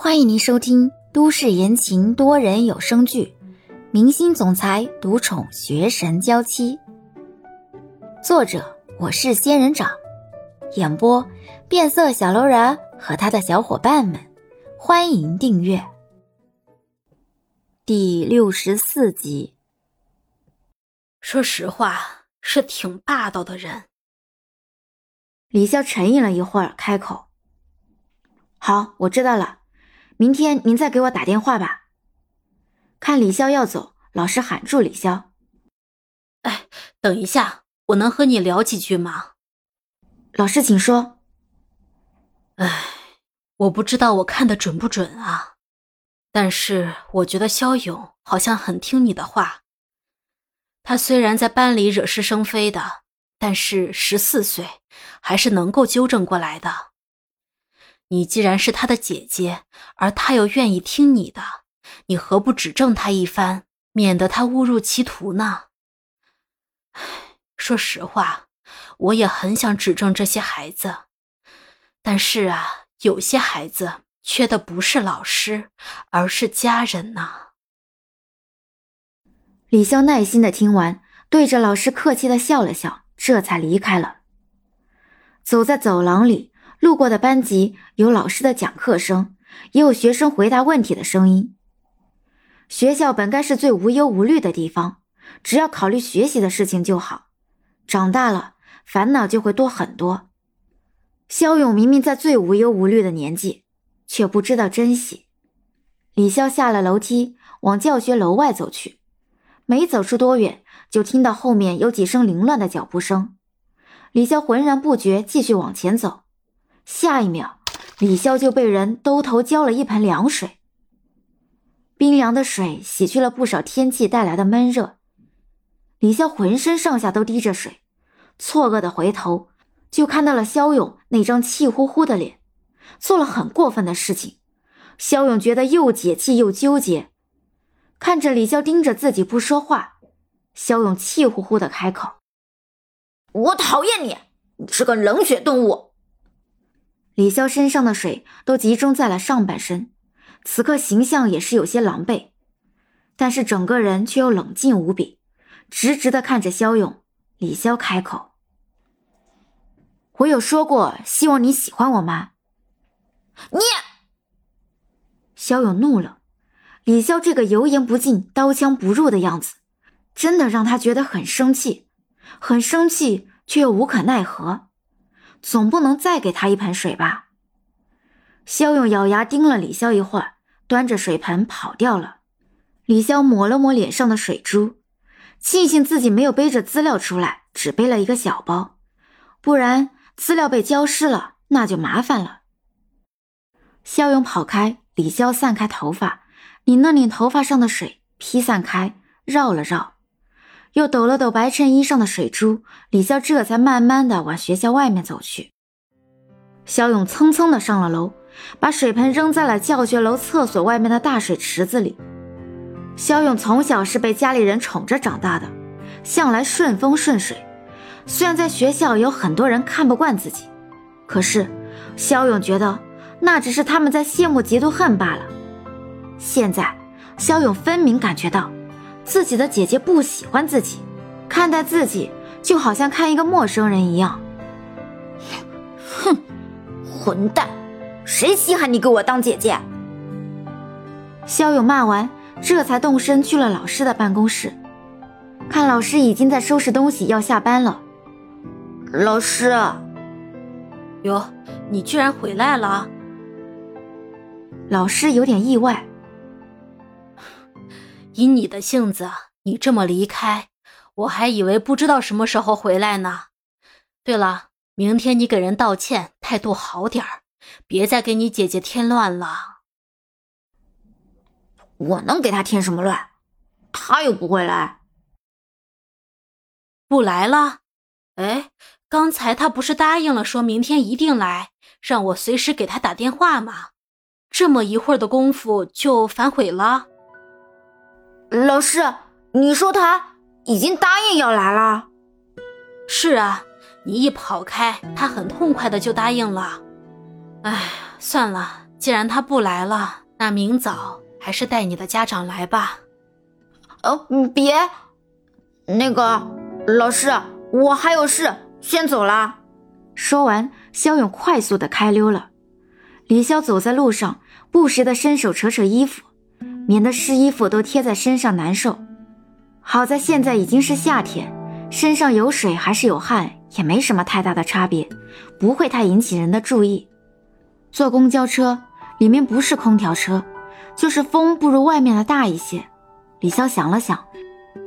欢迎您收听都市言情多人有声剧《明星总裁独宠学神娇妻》，作者我是仙人掌，演播变色小楼人和他的小伙伴们。欢迎订阅第六十四集。说实话，是挺霸道的人。李潇沉吟了一会儿，开口：“好，我知道了。”明天您再给我打电话吧。看李潇要走，老师喊住李潇：“哎，等一下，我能和你聊几句吗？”老师，请说。哎，我不知道我看的准不准啊，但是我觉得肖勇好像很听你的话。他虽然在班里惹是生非的，但是十四岁，还是能够纠正过来的。你既然是他的姐姐，而他又愿意听你的，你何不指正他一番，免得他误入歧途呢？说实话，我也很想指正这些孩子，但是啊，有些孩子缺的不是老师，而是家人呐。李潇耐心的听完，对着老师客气的笑了笑，这才离开了。走在走廊里。路过的班级有老师的讲课声，也有学生回答问题的声音。学校本该是最无忧无虑的地方，只要考虑学习的事情就好。长大了，烦恼就会多很多。肖勇明明在最无忧无虑的年纪，却不知道珍惜。李潇下了楼梯，往教学楼外走去。没走出多远，就听到后面有几声凌乱的脚步声。李潇浑然不觉，继续往前走。下一秒，李潇就被人兜头浇了一盆凉水。冰凉的水洗去了不少天气带来的闷热。李潇浑身上下都滴着水，错愕的回头，就看到了肖勇那张气呼呼的脸，做了很过分的事情。肖勇觉得又解气又纠结，看着李潇盯着自己不说话，肖勇气呼呼的开口：“我讨厌你，你是个冷血动物。”李潇身上的水都集中在了上半身，此刻形象也是有些狼狈，但是整个人却又冷静无比，直直的看着肖勇。李潇开口：“我有说过希望你喜欢我吗？”你，肖勇怒了。李潇这个油盐不进、刀枪不入的样子，真的让他觉得很生气，很生气却又无可奈何。总不能再给他一盆水吧？肖勇咬牙盯了李潇一会儿，端着水盆跑掉了。李潇抹了抹脸上的水珠，庆幸自己没有背着资料出来，只背了一个小包，不然资料被浇湿了，那就麻烦了。肖勇跑开，李潇散开头发，拧了拧头发上的水，披散开，绕了绕。又抖了抖白衬衣上的水珠，李笑这才慢慢的往学校外面走去。肖勇蹭蹭的上了楼，把水盆扔在了教学楼厕所外面的大水池子里。肖勇从小是被家里人宠着长大的，向来顺风顺水。虽然在学校有很多人看不惯自己，可是肖勇觉得那只是他们在羡慕嫉妒恨罢了。现在，肖勇分明感觉到。自己的姐姐不喜欢自己，看待自己就好像看一个陌生人一样。哼，混蛋，谁稀罕你给我当姐姐？肖勇骂完，这才动身去了老师的办公室，看老师已经在收拾东西要下班了。老师，哟，你居然回来了！老师有点意外。以你的性子，你这么离开，我还以为不知道什么时候回来呢。对了，明天你给人道歉，态度好点儿，别再给你姐姐添乱了。我能给她添什么乱？她又不会来。不来了？哎，刚才她不是答应了，说明天一定来，让我随时给她打电话吗？这么一会儿的功夫就反悔了？老师，你说他已经答应要来了？是啊，你一跑开，他很痛快的就答应了。哎，算了，既然他不来了，那明早还是带你的家长来吧。哦，别，那个老师，我还有事，先走了。说完，肖勇快速的开溜了。李潇走在路上，不时的伸手扯扯衣服，免得湿衣服都贴在身上难受。好在现在已经是夏天，身上有水还是有汗，也没什么太大的差别，不会太引起人的注意。坐公交车，里面不是空调车，就是风不如外面的大一些。李潇想了想，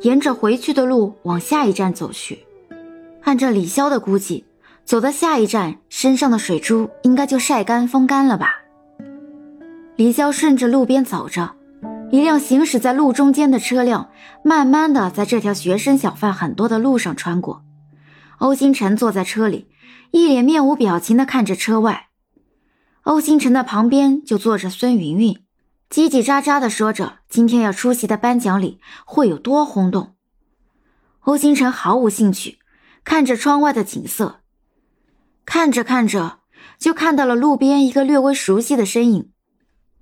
沿着回去的路往下一站走去。按照李潇的估计，走到下一站，身上的水珠应该就晒干、风干了吧。李潇顺着路边走着。一辆行驶在路中间的车辆，慢慢的在这条学生小贩很多的路上穿过。欧星辰坐在车里，一脸面无表情的看着车外。欧星辰的旁边就坐着孙云云，叽叽喳喳的说着今天要出席的颁奖礼会有多轰动。欧星辰毫无兴趣，看着窗外的景色，看着看着就看到了路边一个略微熟悉的身影，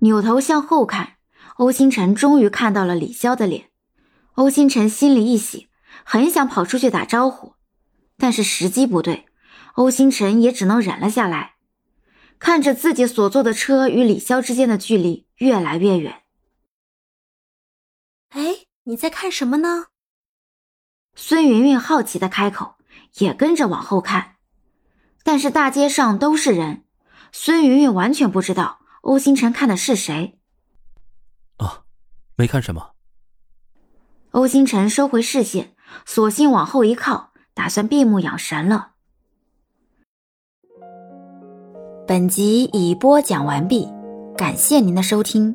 扭头向后看。欧星辰终于看到了李潇的脸，欧星辰心里一喜，很想跑出去打招呼，但是时机不对，欧星辰也只能忍了下来，看着自己所坐的车与李潇之间的距离越来越远。哎，你在看什么呢？孙云云好奇的开口，也跟着往后看，但是大街上都是人，孙云云完全不知道欧星辰看的是谁。没看什么。欧星辰收回视线，索性往后一靠，打算闭目养神了。本集已播讲完毕，感谢您的收听。